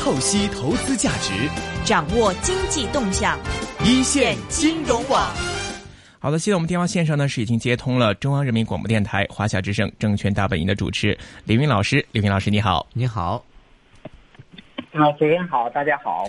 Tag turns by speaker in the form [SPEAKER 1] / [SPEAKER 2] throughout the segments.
[SPEAKER 1] 透析投资价值，
[SPEAKER 2] 掌握经济动向，
[SPEAKER 1] 一线金融网。
[SPEAKER 3] 好的，现在我们电话线上呢是已经接通了中央人民广播电台华夏之声证券大本营的主持李云老师，李云老师你好，
[SPEAKER 4] 你好。
[SPEAKER 5] 啊，主持人好，大家好。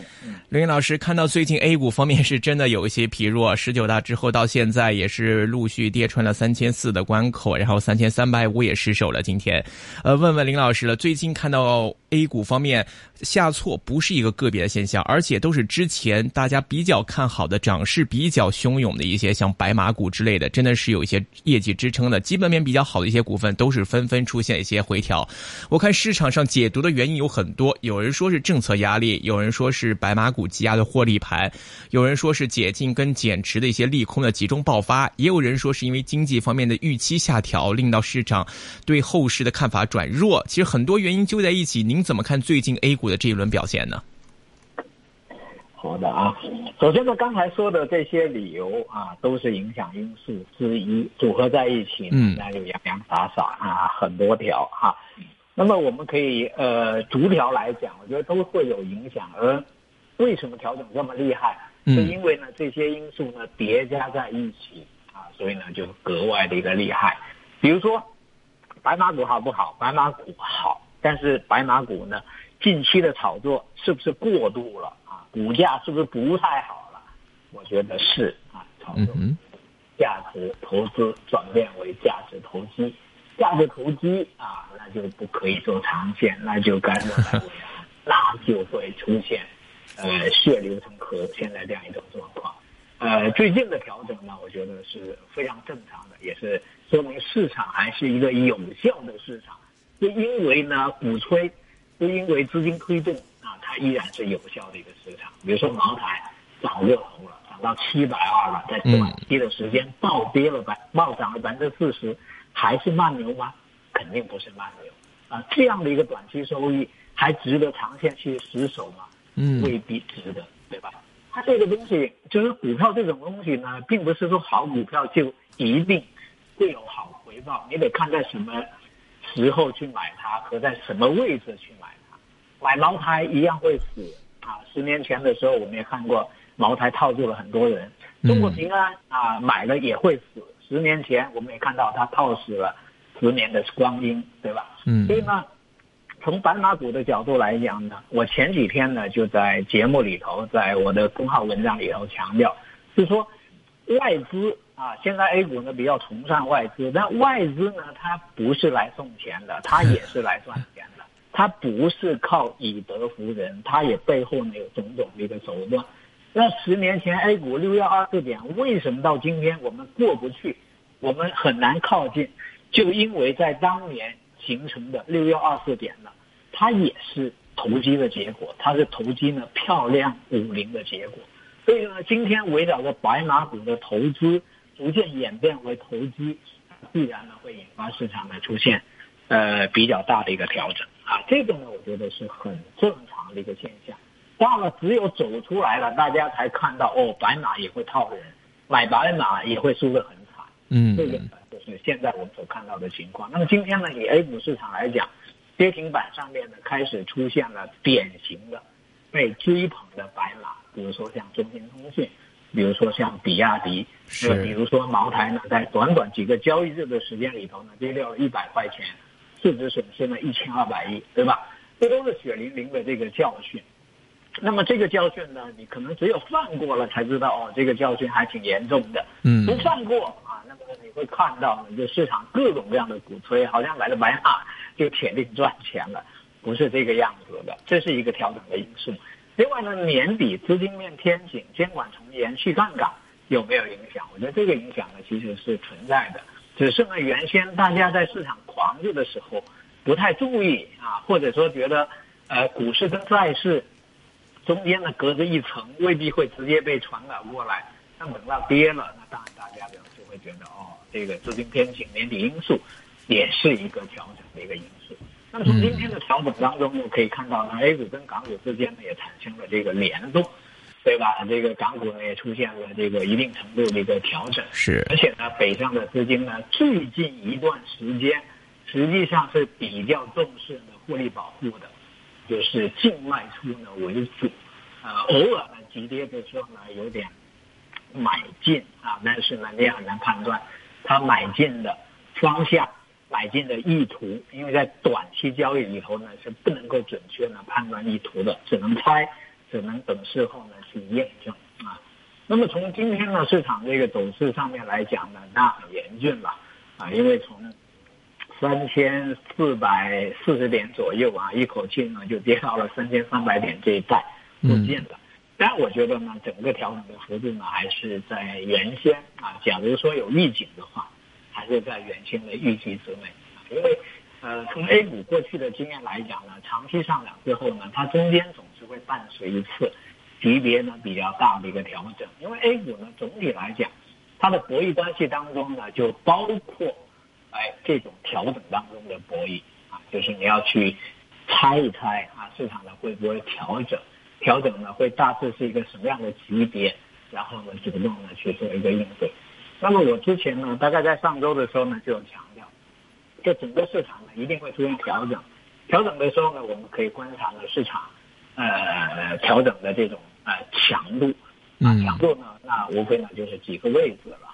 [SPEAKER 3] 刘云老师，看到最近 A 股方面是真的有一些疲弱，十九大之后到现在也是陆续跌穿了三千四的关口，然后三千三百五也失守了。今天，呃，问问林老师了，最近看到 A 股方面下挫不是一个个别的现象，而且都是之前大家比较看好的涨势比较汹涌的一些像白马股之类的，真的是有一些业绩支撑的，基本面比较好的一些股份都是纷纷出现一些回调。我看市场上解读的原因有很多，有人说是政策压力，有人说是白马股积压的获利盘，有人说是解禁跟减持的一些利空的集中爆发，也有人说是因为经济方面的预期下调，令到市场对后市的看法转弱。其实很多原因纠在一起，您怎么看最近 A 股的这一轮表现呢？
[SPEAKER 5] 好的啊，首先呢，刚才说的这些理由啊，都是影响因素之一，组合在一起，
[SPEAKER 3] 嗯
[SPEAKER 5] 那就洋洋洒洒啊，很多条哈、那么我们可以呃逐条来讲，我觉得都会有影响。而为什么调整这么厉害？
[SPEAKER 3] 嗯
[SPEAKER 5] 是因为呢这些因素呢叠加在一起啊，所以呢就格外的一个厉害。比如说白马股好不好？白马股好，但是白马股呢近期的炒作是不是过度了啊？股价是不是不太好了？我觉得是啊，炒作
[SPEAKER 3] 嗯，
[SPEAKER 5] 价值投资转变为价值投机，价值投机啊，那就不可以做长线，那就干扰来为啊，那就会出现呃血流成河现在这样一种状况。呃，最近的调整呢，我觉得是非常正常的，也是说明市场还是一个有效的市场。就因为呢鼓吹，就因为资金推动啊，它依然是有效的一个市场。比如说茅台早就红了，涨到七百二了，在短期的时间暴跌了百暴涨了百分之四十，还是慢牛吗？肯定不是慢牛啊！这样的一个短期收益还值得长线去死守吗？
[SPEAKER 3] 嗯
[SPEAKER 5] 未必值得，对吧？它这个东西就是股票这种东西呢，并不是说好股票就一定会有好回报，你得看在什么时候去买它和在什么位置去买它。买茅台一样会死啊！十年前的时候，我们也看过茅台套住了很多人。中国平安啊，买了也会死。十年前我们也看到它套死了十年的光阴，对吧？
[SPEAKER 3] 嗯
[SPEAKER 5] 所以呢，从白马股的角度来讲呢，我前几天呢就在节目里头，在我的公号文章里头强调，就是说外资啊，现在 A 股呢比较崇尚外资，但外资呢它不是来送钱的，它也是来赚钱的，它不是靠以德服人，它也背后呢有种种的一个手段。那十年前 A 股六幺二四点，为什么到今天我们过不去，我们很难靠近？就因为在当年形成的六幺二四点呢，它也是投机的结果，它是投机呢漂亮五零的结果。所以呢，今天围绕着白马股的投资逐渐演变为投机，必然呢会引发市场呢出现呃比较大的一个调整啊。这个呢，我觉得是很正常的一个现象。当然了，只有走出来了，大家才看到哦，白马也会套人，买白马也会输得很惨。
[SPEAKER 3] 嗯
[SPEAKER 5] 这个就是现在我们所看到的情况。那么今天呢，以 A 股市场来讲，跌停板上面呢开始出现了典型的被追捧的白马，比如说像中兴通讯，比如说像比亚迪，
[SPEAKER 3] 是
[SPEAKER 5] 呃比如说茅台呢，在短短几个交易日的时间里头呢，跌掉了一百块钱，市值损失了一千二百亿，对吧？这都是血淋淋的这个教训。那么这个教训呢，你可能只有放过了才知道哦，这个教训还挺严重的。
[SPEAKER 3] 嗯
[SPEAKER 5] 不放过啊，那么你会看到呢，就市场各种各样的鼓吹，好像买了白马就铁定赚钱了，不是这个样子的，这是一个调整的因素。另外呢，年底资金面天紧，监管从严，去杠杆有没有影响？我觉得这个影响呢其实是存在的，只是呢原先大家在市场狂热的时候不太注意啊，或者说觉得呃股市跟债市中间呢隔着一层，未必会直接被传导过来。那等到跌了，那当然大家就就会觉得哦，这个资金偏紧年底因素也是一个调整的一个因素。那么从今天的调整当中，又可以看到呢，A 股跟港股之间呢也产生了这个联动，对吧？这个港股呢也出现了这个一定程度的一个调整，
[SPEAKER 3] 是
[SPEAKER 5] 而且呢，北上的资金呢最近一段时间实际上是比较重视呢获利保护的，就是净卖出呢为主，呃，偶尔呢急跌的时候呢有点买进啊，但是呢你也很难判断它买进的方向、买进的意图，因为在短期交易里头呢是不能够准确的判断意图的，只能猜，只能等事后呢去验证啊。那么从今天呢市场这个走势上面来讲呢，那很严峻了啊，因为从三千四百四十点左右啊，一口气呢就跌到了三千三百点这一带附近了。但我觉得呢，整个调整的幅度呢还是在原先啊，假如说有预警的话，还是在原先的预期之内。因为呃，从 A 股过去的经验来讲呢，长期上涨之后呢，它中间总是会伴随一次级别呢比较大的一个调整。因为 A 股呢总体来讲，它的博弈关系当中呢就包括。哎，这种调整当中的博弈啊，就是你要去猜一猜啊，市场呢会不会调整？调整呢会大致是一个什么样的级别？然后呢主动呢去做一个应对。那么我之前呢，大概在上周的时候呢就有强调，这整个市场呢一定会出现调整。调整的时候呢，我们可以观察呢市场呃调整的这种呃强度啊强度呢，那无非呢就是几个位置了。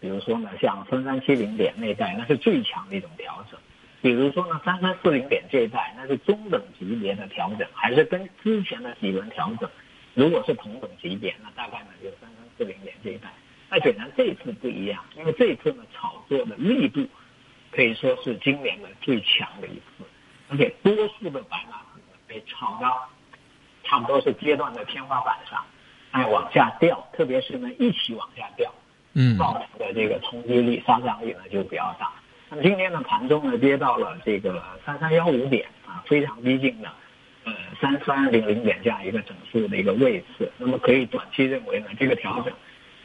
[SPEAKER 5] 比如说呢，像三三七零点那一带，那是最强的一种调整；比如说呢，三三四零点这一带，那是中等级别的调整，还是跟之前的几轮调整，如果是同等级别，那大概呢就三三四零点这一带。那显然这次不一样，因为这次呢炒作的力度可以说是今年的最强的一次，而且多数的白马股被炒到差不多是阶段的天花板上，哎往下掉，特别是呢一起往下掉。
[SPEAKER 3] 嗯，
[SPEAKER 5] 造成的这个冲击力、杀伤力呢就比较大。那么今天呢，盘中呢跌到了这个三三幺五点啊，非常逼近的呃三三零零点这样一个整数的一个位置。那么可以短期认为呢，这个调整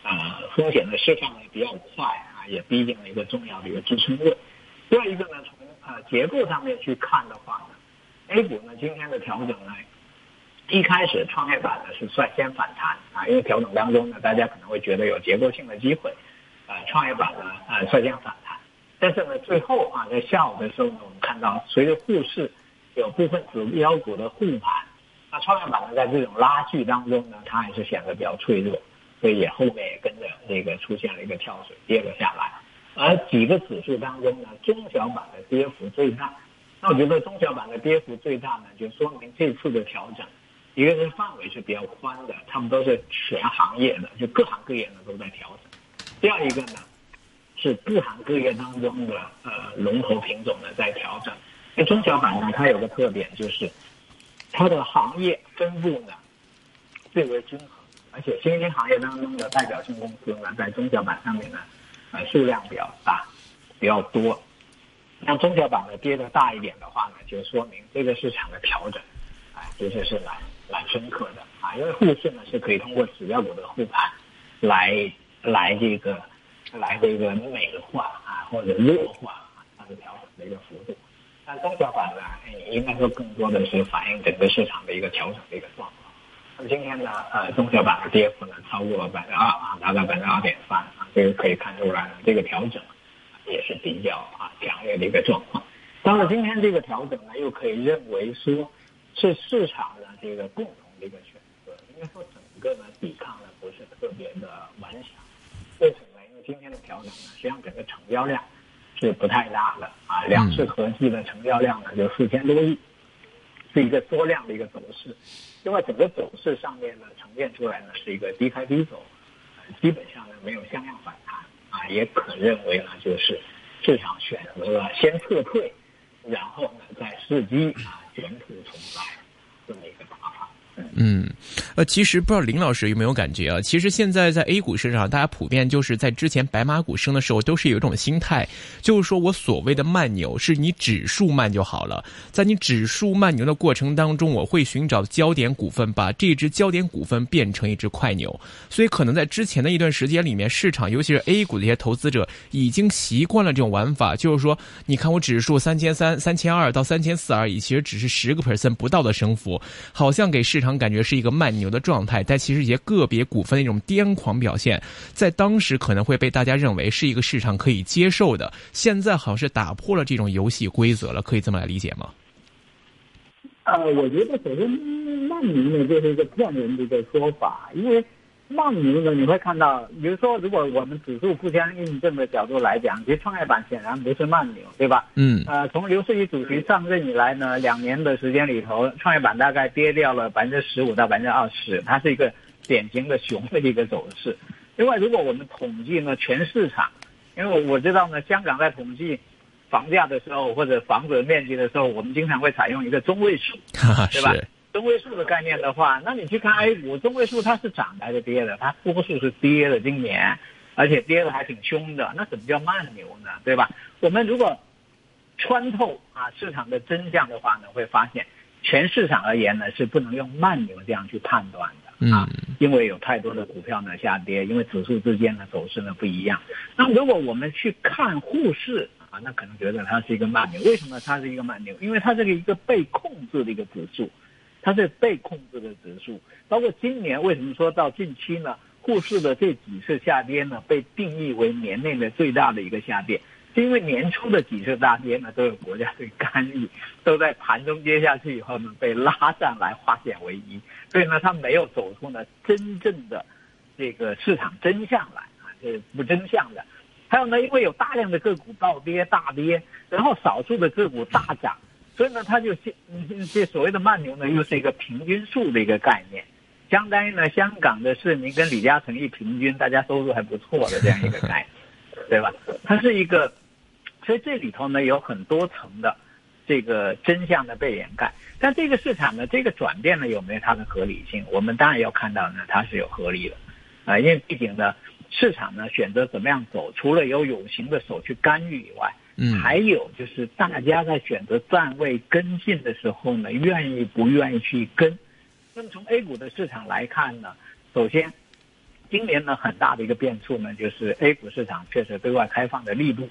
[SPEAKER 5] 啊风险的释放呢比较快啊，也逼近了一个重要的一个支撑位。第二一个呢，从呃结构上面去看的话呢，A 股呢今天的调整呢。一开始创业板呢是率先反弹啊，因为调整当中呢，大家可能会觉得有结构性的机会，啊，创业板呢啊率先反弹，但是呢最后啊在下午的时候呢，我们看到随着沪市有部分指标股的护盘，那创业板呢在这种拉锯当中呢，它还是显得比较脆弱，所以也后面也跟着这个出现了一个跳水跌了下来，而几个指数当中呢，中小板的跌幅最大，那我觉得中小板的跌幅最大呢，就说明这次的调整。一个是范围是比较宽的，差不多是全行业的，就各行各业呢都在调整。第二一个呢，是各行各业当中的呃龙头品种呢在调整。那中小板呢，它有个特点就是，它的行业分布呢最为均衡，而且新兴行业当中的代表性公司呢在中小板上面呢呃数量比较大，比较多。那中小板呢跌的大一点的话呢，就说明这个市场的调整，哎，其实是来。蛮深刻的啊，因为沪市呢是可以通过指标股的护盘，来来这个来这个美化啊或者弱化啊它的调整的一个幅度，但中小板呢，应该说更多的是反映整个市场的一个调整的一个状况。那么今天呢，呃，中小板的跌幅呢超过百分之二啊，达到百分之二点三啊，这个可以看出来，这个调整也是比较啊强烈的一个状况。当然，今天这个调整呢，又可以认为说。是市场的这个共同的一个选择，应该说整个呢抵抗呢不是特别的顽强。为什么？因为今天的调整呢，实际上整个成交量是不太大的啊，两市合计的成交量呢就四千多亿，是一个缩量的一个走势。另外，整个走势上面呢呈现出来呢是一个低开低走，基本上呢没有向量反弹啊，也可认为呢就是市场选择了先撤退，然后呢再伺机啊。卷土重来，这么一个打法。
[SPEAKER 3] 嗯，呃，其实不知道林老师有没有感觉啊？其实现在在 A 股身上，大家普遍就是在之前白马股升的时候，都是有一种心态，就是说我所谓的慢牛，是你指数慢就好了。在你指数慢牛的过程当中，我会寻找焦点股份，把这只焦点股份变成一只快牛。所以可能在之前的一段时间里面，市场尤其是 A 股的一些投资者已经习惯了这种玩法，就是说，你看我指数三千三、三千二到三千四而已，其实只是十个 percent 不到的升幅，好像给市场。常感觉是一个慢牛的状态，但其实一些个别股份的一种癫狂表现，在当时可能会被大家认为是一个市场可以接受的。现在好像是打破了这种游戏规则了，可以这么来理解吗？
[SPEAKER 5] 呃，我觉得首先慢牛呢就是一个骗人的一个说法，因为慢牛呢你会看到，比如说如果我们指数互相印证的角度来讲，其实创业板显然不是慢牛，对吧？
[SPEAKER 3] 嗯。
[SPEAKER 5] 呃，从刘世奇主席上任以来呢，两年的时间里头，创业板大概跌掉了百分之十五到百分之二十，它是一个典型的熊的一个走势。另外，如果我们统计呢全市场，因为我知道呢，香港在统计。房价的时候或者房子面积的时候，我们经常会采用一个中位数，对吧？中位数的概念的话，那你去看 A 股中位数，它是涨还是跌的？它多数是跌的，今年，而且跌的还挺凶的。那怎么叫慢牛呢？对吧？我们如果穿透啊市场的真相的话呢，会发现全市场而言呢是不能用慢牛这样去判断的啊，因为有太多的股票呢下跌，因为指数之间的走势呢不一样。那如果我们去看沪市。啊，那可能觉得它是一个慢牛，为什么它是一个慢牛？因为它这个一个被控制的一个指数，它是被控制的指数。包括今年为什么说到近期呢？沪市的这几次下跌呢，被定义为年内的最大的一个下跌，是因为年初的几次大跌呢，都有国家队干预，都在盘中跌下去以后呢，被拉上来化险为夷，所以呢，它没有走出呢真正的这个市场真相来啊，这是不真相的。还有呢，因为有大量的个股暴跌大跌，然后少数的个股大涨，所以呢，它就这这所谓的慢牛呢，又是一个平均数的一个概念，相当于呢，香港的市民跟李嘉诚一平均，大家收入还不错的这样一个概念，对吧？它是一个，所以这里头呢有很多层的这个真相的被掩盖，但这个市场呢，这个转变呢有没有它的合理性？我们当然要看到呢，它是有合理的，啊，因为毕竟呢。市场呢选择怎么样走，除了有有形的手去干预以外，
[SPEAKER 3] 嗯，
[SPEAKER 5] 还有就是大家在选择站位跟进的时候呢，愿意不愿意去跟？那么从 A 股的市场来看呢，首先，今年呢很大的一个变数呢，就是 A 股市场确实对外开放的力度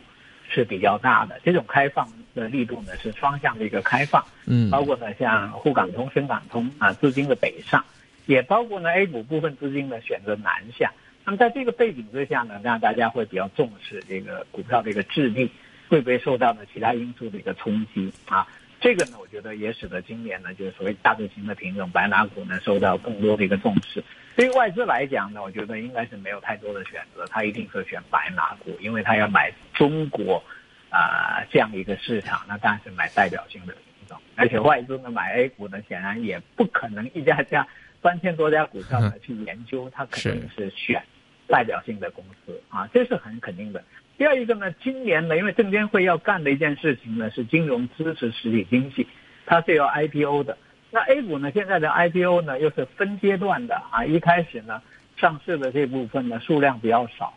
[SPEAKER 5] 是比较大的。这种开放的力度呢是双向的一个开放，
[SPEAKER 3] 嗯，
[SPEAKER 5] 包括呢像沪港通、深港通啊资金的北上，也包括呢 A 股部分资金呢选择南下。那么在这个背景之下呢，让大家会比较重视这个股票的一个质地会不会受到呢其他因素的一个冲击啊？这个呢，我觉得也使得今年呢，就是所谓价值型的品种白马股呢受到更多的一个重视。对于外资来讲呢，我觉得应该是没有太多的选择，他一定是选白马股，因为他要买中国啊这样一个市场，那当然是买代表性的品种。而且外资呢买 A 股呢，显然也不可能一家家三千多家股票呢去研究，他肯定是选。代表性的公司啊，这是很肯定的。第二一个呢，今年呢，因为证监会要干的一件事情呢，是金融支持实体经济，它是要 IPO 的。那 A 股呢，现在的 IPO 呢又是分阶段的啊，一开始呢上市的这部分呢数量比较少，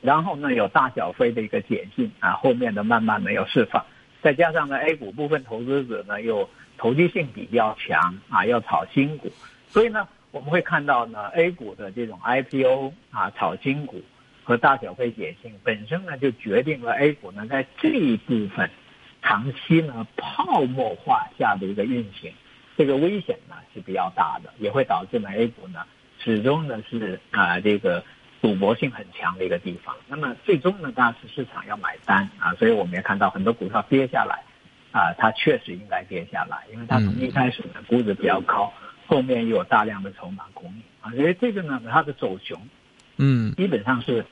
[SPEAKER 5] 然后呢有大小非的一个解禁啊，后面的慢慢的有释放，再加上呢 A 股部分投资者呢又投机性比较强啊，要炒新股，所以呢。我们会看到呢，A 股的这种 IPO 啊，炒新股和大小非解性本身呢，就决定了 A 股呢在这一部分长期呢泡沫化下的一个运行，这个危险呢是比较大的，也会导致呢 A 股呢始终呢是啊这个赌博性很强的一个地方。那么最终呢，当然是市场要买单啊，所以我们也看到很多股票跌下来啊，它确实应该跌下来，因为它从一开始呢估值比较高。后面又有大量的筹码供应啊，所以这个呢，它的走熊，
[SPEAKER 3] 嗯，
[SPEAKER 5] 基本上是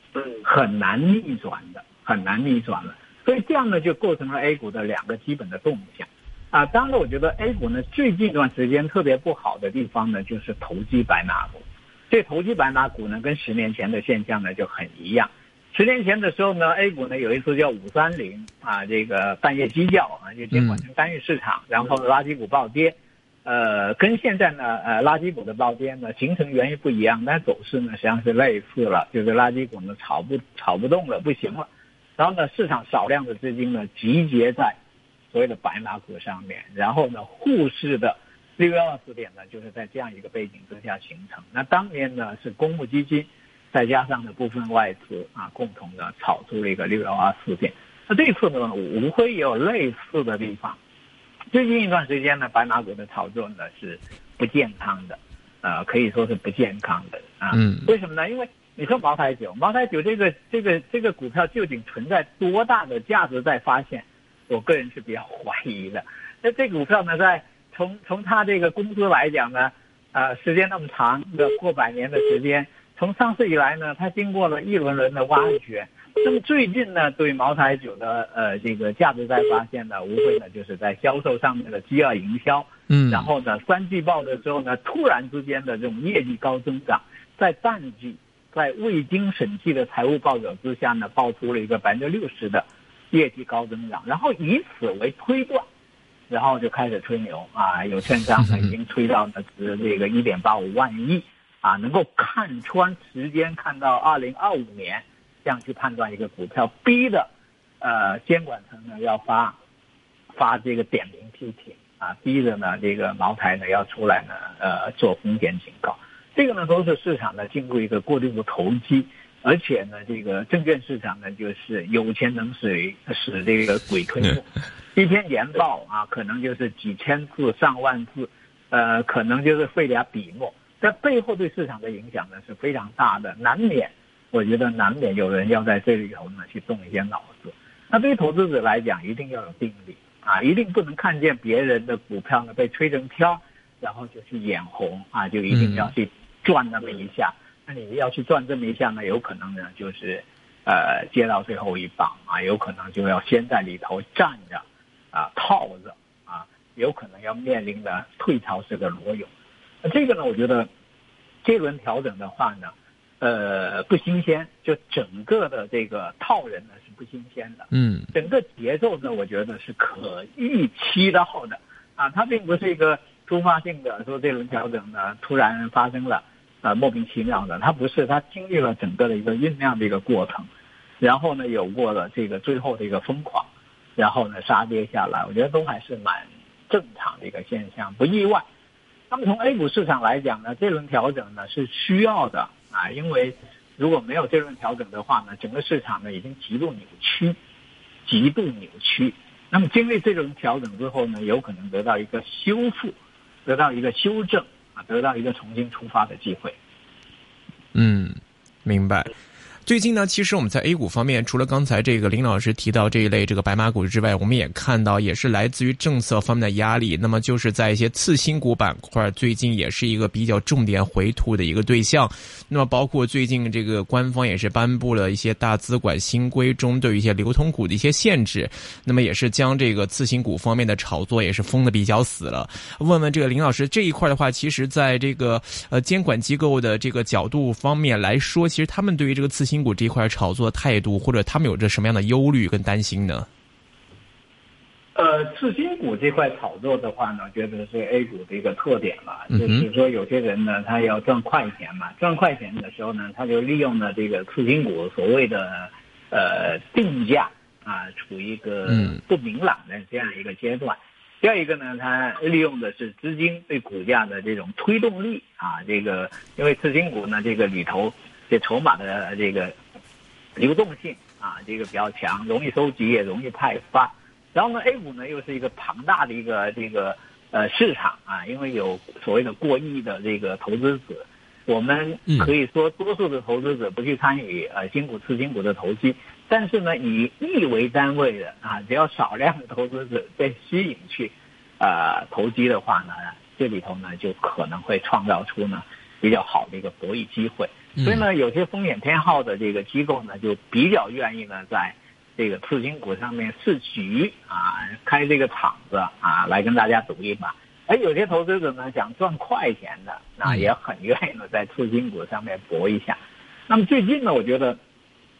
[SPEAKER 5] 很难逆转的，很难逆转了。所以这样呢，就构成了 A 股的两个基本的动向啊。当然，我觉得 A 股呢最近一段时间特别不好的地方呢，就是投机白马股。这投机白马股呢，跟十年前的现象呢就很一样。十年前的时候呢，A 股呢有一次叫五三零啊，这个半夜鸡叫啊，就监管层干预市场，然后垃圾股暴跌。呃，跟现在呢，呃，垃圾股的暴跌呢，形成原因不一样，但走势呢实际上是类似了，就是垃圾股呢炒不炒不动了，不行了，然后呢，市场少量的资金呢集结在所谓的白马股上面，然后呢，沪市的六幺二四点呢就是在这样一个背景之下形成。那当年呢是公募基金再加上呢部分外资啊共同的炒出了一个六幺二四点。那这次呢无非也有类似的地方。最近一段时间呢，白马股的炒作呢是不健康的，呃，可以说是不健康的啊。
[SPEAKER 3] 嗯。
[SPEAKER 5] 为什么呢？因为你说茅台酒，茅台酒这个这个这个股票究竟存在多大的价值在发现？我个人是比较怀疑的。那这股票呢，在从从它这个公司来讲呢，呃，时间那么长，的过百年的时间，从上市以来呢，它经过了一轮轮的挖掘。那么最近呢，对茅台酒的呃这个价值再发现呢，无非呢就是在销售上面的饥饿营销，
[SPEAKER 3] 嗯，
[SPEAKER 5] 然后呢三季报的时候呢，突然之间的这种业绩高增长，在淡季，在未经审计的财务报表之下呢，爆出了一个百分之六十的业绩高增长，然后以此为推断，然后就开始吹牛啊，有券商呢 已经吹到呢是这个一点八五万亿啊，能够看穿时间，看到二零二五年。这样去判断一个股票，逼的，呃，监管层呢要发，发这个点名批评啊，逼着呢这个茅台呢要出来呢，呃，做风险警告。这个呢都是市场呢进入一个过度的投机，而且呢这个证券市场呢就是有钱能使使这个鬼推磨，一篇研报啊可能就是几千字上万字，呃，可能就是费点笔墨，在背后对市场的影响呢是非常大的，难免。我觉得难免有人要在这里头呢去动一些脑子。那对于投资者来讲，一定要有定力啊，一定不能看见别人的股票呢被吹成飘，然后就去眼红啊，就一定要去赚那么一下。那你要去赚这么一下呢，有可能呢就是呃接到最后一棒啊，有可能就要先在里头站着啊套着啊，有可能要面临的退潮式的裸泳。那这个呢，我觉得这轮调整的话呢。呃，不新鲜，就整个的这个套人呢是不新鲜的，
[SPEAKER 3] 嗯，
[SPEAKER 5] 整个节奏呢，我觉得是可预期到的，啊，它并不是一个突发性的，说这轮调整呢突然发生了，啊，莫名其妙的，它不是，它经历了整个的一个酝酿的一个过程，然后呢有过了这个最后的一个疯狂，然后呢杀跌下来，我觉得都还是蛮正常的一个现象，不意外。那么从 A 股市场来讲呢，这轮调整呢是需要的。啊，因为如果没有这轮调整的话呢，整个市场呢已经极度扭曲，极度扭曲。那么经历这轮调整之后呢，有可能得到一个修复，得到一个修正啊，得到一个重新出发的机会。
[SPEAKER 3] 嗯，明白。最近呢，其实我们在 A 股方面，除了刚才这个林老师提到这一类这个白马股之外，我们也看到也是来自于政策方面的压力。那么就是在一些次新股板块，最近也是一个比较重点回吐的一个对象。那么包括最近这个官方也是颁布了一些大资管新规中对于一些流通股的一些限制，那么也是将这个次新股方面的炒作也是封的比较死了。问问这个林老师这一块的话，其实在这个呃监管机构的这个角度方面来说，其实他们对于这个次新股这一块炒作态度，或者他们有着什么样的忧虑跟担心呢？
[SPEAKER 5] 呃，次新股这块炒作的话呢，觉得是 A 股的一个特点了。就是说，有些人呢，他要赚快钱嘛，赚快钱的时候呢，他就利用了这个次新股所谓的呃定价啊，处于一个不明朗的这样一个阶段。第二一个呢，他利用的是资金对股价的这种推动力啊，这个因为次新股呢，这个里头。这筹码的这个流动性啊，这个比较强，容易收集也容易派发。然后呢，A 股呢又是一个庞大的一个这个呃市场啊，因为有所谓的过亿的这个投资者，我们可以说多数的投资者不去参与呃新股次新股的投机，但是呢，以亿为单位的啊，只要少量的投资者被吸引去呃投机的话呢，这里头呢就可能会创造出呢比较好的一个博弈机会。所以呢，有些风险偏好的这个机构呢，就比较愿意呢，在这个次新股上面试局啊，开这个场子啊，来跟大家赌一把。而有些投资者呢，想赚快钱的，那也很愿意呢，在次新股上面搏一下。那么最近呢，我觉得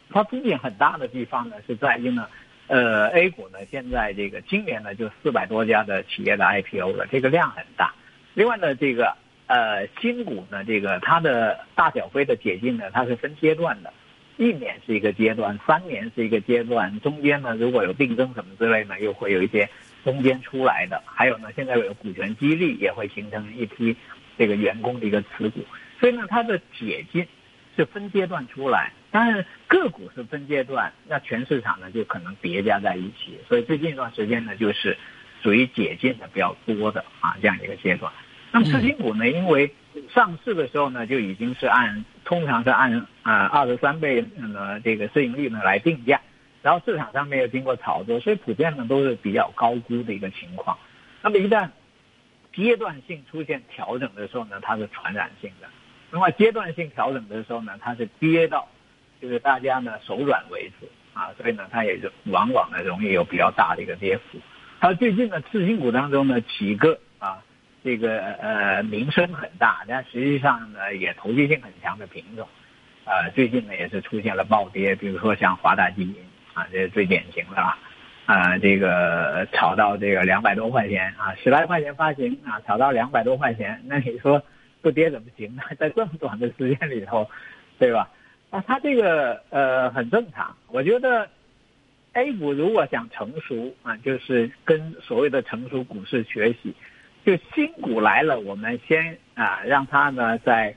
[SPEAKER 5] 它风险很大的地方呢，是在于呢，呃，A 股呢，现在这个今年呢，就四百多家的企业的 IPO 了，这个量很大。另外呢，这个。呃，新股呢，这个它的大小非的解禁呢，它是分阶段的，一年是一个阶段，三年是一个阶段，中间呢如果有定增什么之类呢，又会有一些中间出来的，还有呢，现在有股权激励也会形成一批这个员工的一个持股，所以呢，它的解禁是分阶段出来，但是个股是分阶段，那全市场呢就可能叠加在一起，所以最近一段时间呢，就是属于解禁的比较多的啊这样一个阶段。那么次新股呢？因为上市的时候呢，就已经是按通常是按啊二十三倍呃这个市盈率呢来定价，然后市场上面又经过炒作，所以普遍呢都是比较高估的一个情况。那么一旦阶段性出现调整的时候呢，它是传染性的；那么阶段性调整的时候呢，它是跌到就是大家呢手软为止啊，所以呢，它也是往往呢容易有比较大的一个跌幅。它最近的次新股当中呢几个啊，这个呃名声很大，但实际上呢也投机性很强的品种，呃最近呢也是出现了暴跌，比如说像华大基因啊，这是最典型的了。啊，这个炒到这个两百多块钱啊，十来块钱发行啊，炒到两百多块钱，那你说不跌怎么行呢？在这么短的时间里头，对吧？啊，它这个呃很正常。我觉得 A 股如果想成熟啊，就是跟所谓的成熟股市学习，就新股来了，我们先啊让它呢在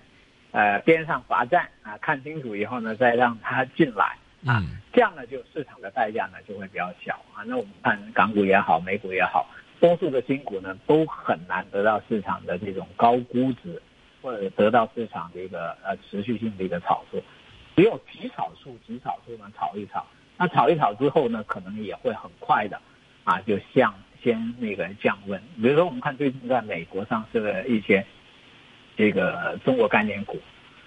[SPEAKER 5] 呃边上罚站啊，看清楚以后呢，再让它进来。啊，这样呢，就市场的代价呢就会比较小啊。那我们看港股也好，美股也好，多数的新股呢都很难得到市场的这种高估值，或者得到市场的一个呃持续性的一个炒作。只有极少数、极少数呢炒一炒，那炒一炒之后呢，可能也会很快的啊，就像先那个降温。比如说，我们看最近在美国上市的一些这个中国概念股，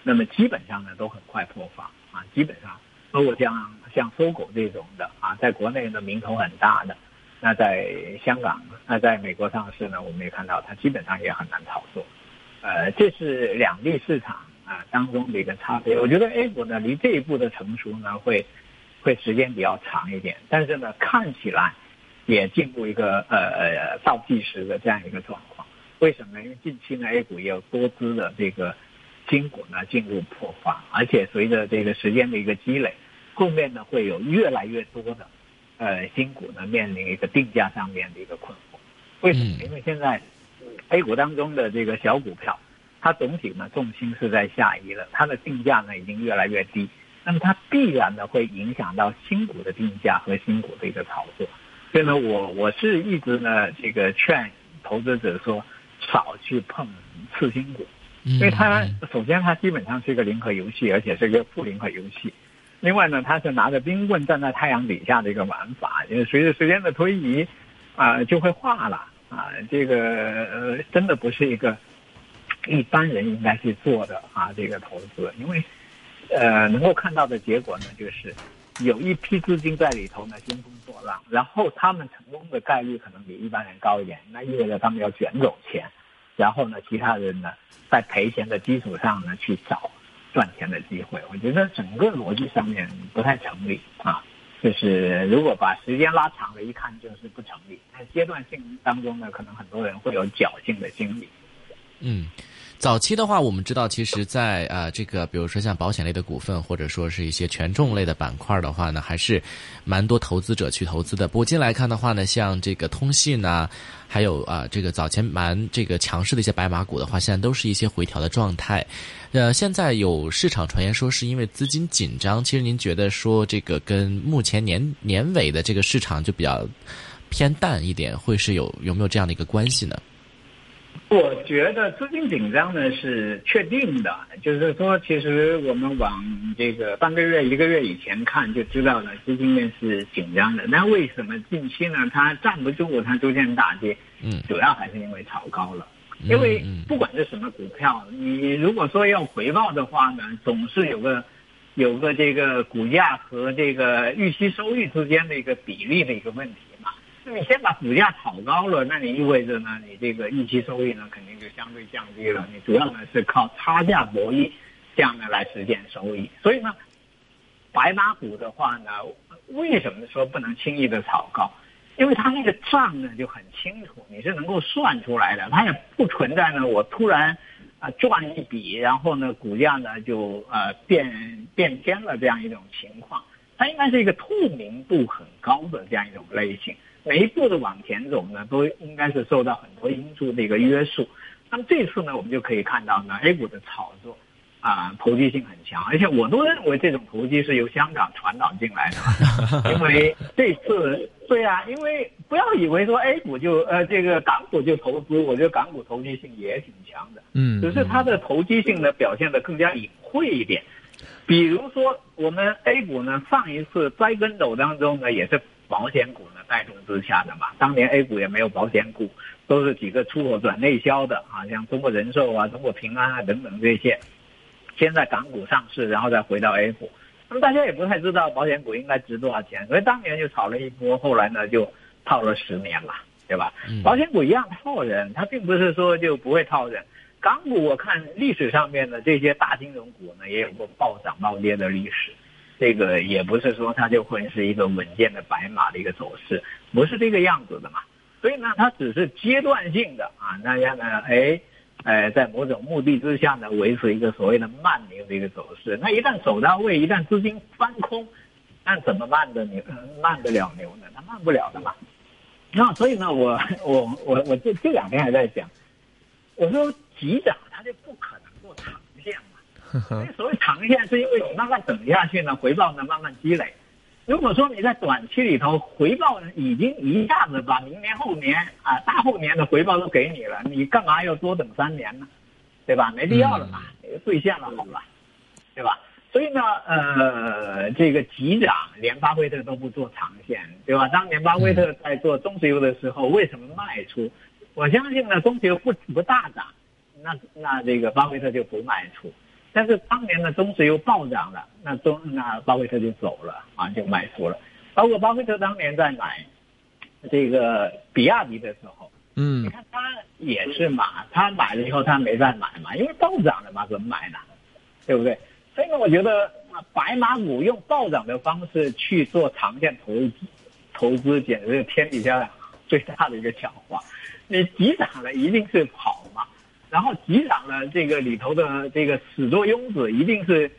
[SPEAKER 5] 那么基本上呢都很快破发啊，基本上。包括像像搜狗这种的啊，在国内的名头很大的，那在香港，那在美国上市呢，我们也看到它基本上也很难炒作。呃，这是两地市场啊当中的一个差别。我觉得 A 股呢，离这一步的成熟呢，会会时间比较长一点，但是呢，看起来也进入一个呃倒计时的这样一个状况。为什么呢？因为近期呢，A 股也有多支的这个。新股呢进入破发，而且随着这个时间的一个积累，后面呢会有越来越多的，呃新股呢面临一个定价上面的一个困惑。为什么？因为现在 A 股当中的这个小股票，它总体呢重心是在下移了，它的定价呢已经越来越低，那么它必然呢会影响到新股的定价和新股的一个炒作。所以呢，我我是一直呢这个劝投资者说，少去碰次新股。因为它首先它基本上是一个零和游戏，而且是一个负零和游戏。另外呢，它是拿着冰棍站在太阳底下的一个玩法，因为随着时间的推移，啊，就会化了啊。这个呃，真的不是一个一般人应该去做的啊，这个投资。因为呃，能够看到的结果呢，就是有一批资金在里头呢兴风作浪，然后他们成功的概率可能比一般人高一点，那意味着他们要卷走钱。然后呢，其他人呢，在赔钱的基础上呢，去找赚钱的机会。我觉得整个逻辑上面不太成立啊。就是如果把时间拉长了，一看就是不成立。在阶段性当中呢，可能很多人会有侥幸的心理。
[SPEAKER 4] 嗯。早期的话，我们知道，其实，在呃这个，比如说像保险类的股份，或者说是一些权重类的板块的话呢，还是蛮多投资者去投资的。不过近来看的话呢，像这个通信啊，还有啊这个早前蛮这个强势的一些白马股的话，现在都是一些回调的状态。呃，现在有市场传言说是因为资金紧张，其实您觉得说这个跟目前年年尾的这个市场就比较偏淡一点，会是有有没有这样的一个关系呢？
[SPEAKER 5] 我觉得资金紧张呢是确定的，就是说，其实我们往这个半个月、一个月以前看就知道了，资金面是紧张的。那为什么近期呢它站不住，它出现大跌？嗯，主要还是因为炒高了。因为不管是什么股票，你如果说要回报的话呢，总是有个有个这个股价和这个预期收益之间的一个比例的一个问题。你先把股价炒高了，那你意味着呢，你这个预期收益呢，肯定就相对降低了。你主要呢是靠差价博弈这样呢来实现收益。所以呢，白马股的话呢，为什么说不能轻易的炒高？因为它那个账呢就很清楚，你是能够算出来的，它也不存在呢我突然啊赚一笔，然后呢股价呢就呃变变天了这样一种情况。它应该是一个透明度很高的这样一种类型。每一步的往前走呢，都应该是受到很多因素的一个约束。那么这次呢，我们就可以看到呢，A 股的炒作啊，投机性很强，而且我都认为这种投机是由香港传导进来的。因为这次，对啊，因为不要以为说 A 股就呃这个港股就投资，我觉得港股投机性也挺强的。嗯，只是它的投机性呢表现的更加隐晦一点。比如说，我们 A 股呢，上一次栽跟斗当中呢，也是保险股呢带动之下的嘛。当年 A 股也没有保险股，都是几个出口转内销的啊，像中国人寿啊、中国平安啊等等这些，先在港股上市，然后再回到 A 股。那么大家也不太知道保险股应该值多少钱，所以当年就炒了一波，后来呢就套了十年了，对吧？保险股一样套人，它并不是说就不会套人。港股我看历史上面的这些大金融股呢，也有过暴涨暴跌的历史，这个也不是说它就会是一个稳健的白马的一个走势，不是这个样子的嘛。所以呢，它只是阶段性的啊，大家呢，哎。呃，在某种目的之下呢，维持一个所谓的慢牛的一个走势。那一旦走到位，一旦资金翻空，那怎么慢的牛慢得了牛呢？它慢不了的嘛。那所以呢，我我我我这这两天还在讲，我说急涨它就不可能做长线嘛。所以所谓长线，是因为你慢慢等下去呢，回报呢慢慢积累。如果说你在短期里头回报已经一下子把明年后年啊大后年的回报都给你了，你干嘛要多等三年呢？对吧？没必要了嘛，兑现了好了，对吧？所以呢，呃，这个急涨连巴菲特都不做长线，对吧？当年巴菲特在做中石油的时候，为什么卖出？我相信呢，中石油不不大涨，那那这个巴菲特就不卖出。但是当年的中石油暴涨了，那中那巴菲特就走了啊，就卖出了。包括巴菲特当年在买这个比亚迪的时候，
[SPEAKER 3] 嗯，
[SPEAKER 5] 你看他也是嘛，他买了以后他没再买嘛，因为暴涨了嘛，怎么买呢？对不对？所以呢，我觉得白马股用暴涨的方式去做长线投资，投资简直是天底下最大的一个笑话。你急涨了，一定是跑嘛。然后局长呢，这个里头的这个始作俑者一定是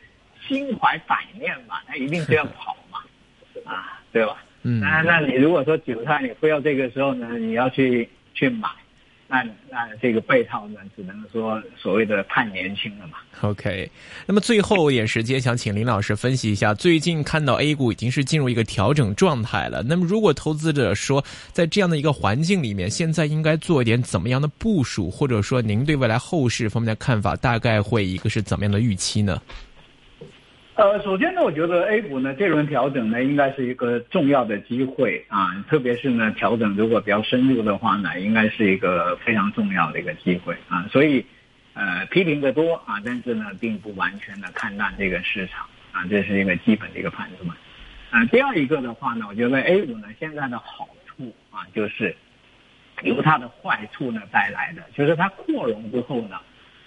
[SPEAKER 5] 心怀歹念嘛，他一定是要跑嘛，啊，对吧？
[SPEAKER 3] 嗯。
[SPEAKER 5] 那那你如果说韭菜，你非要这个时候呢，你要去去买，那那这个被套呢，只能说所谓的太年轻了嘛。
[SPEAKER 3] OK，那么最后一点时间，想请林老师分析一下，最近看到 A 股已经是进入一个调整状态了。那么如果投资者说，在这样的一个环境里面，现在应该做一点怎么样的部署，或者说您对未来后市方面的看法，大概会一个是怎么样的预期呢？
[SPEAKER 5] 呃，首先呢，我觉得 A 股呢这轮调整呢，应该是一个重要的机会啊，特别是呢调整如果比较深入的话呢，应该是一个非常重要的一个机会啊，所以。呃，批评的多啊，但是呢，并不完全的看淡这个市场啊，这是一个基本的一个判断。啊，第二一个的话呢，我觉得 A 股呢现在的好处啊，就是由它的坏处呢带来的，就是它扩容之后呢，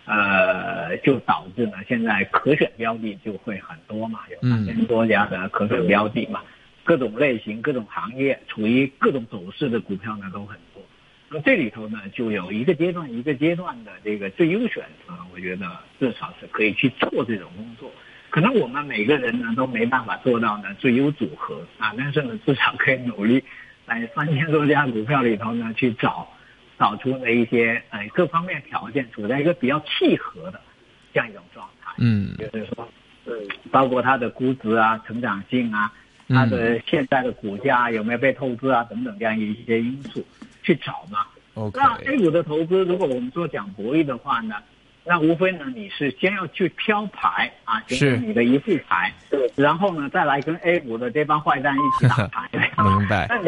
[SPEAKER 5] 呃，就导致呢现在可选标的就会很多嘛，有三千多家的可选标的嘛，各种类型、各种行业、处于各种走势的股票呢都很多。那这里头呢，就有一个阶段一个阶段的这个最优选择，我觉得至少是可以去做这种工作。可能我们每个人呢都没办法做到呢最优组合啊，但是呢至少可以努力在三千多家股票里头呢去找找出了一些呃各方面条件处在一个比较契合的这样一种状态。
[SPEAKER 3] 嗯，
[SPEAKER 5] 就是说，嗯，包括它的估值啊、成长性啊、它的现在的股价有没有被透支啊等等这样一些因素。去找嘛。那 A 股的投资，如果我们说讲博弈的话呢，那无非呢，你是先要去挑牌啊，形成你的一副牌，然后呢，再来跟 A 股的这帮坏蛋一起打牌。
[SPEAKER 3] 明白。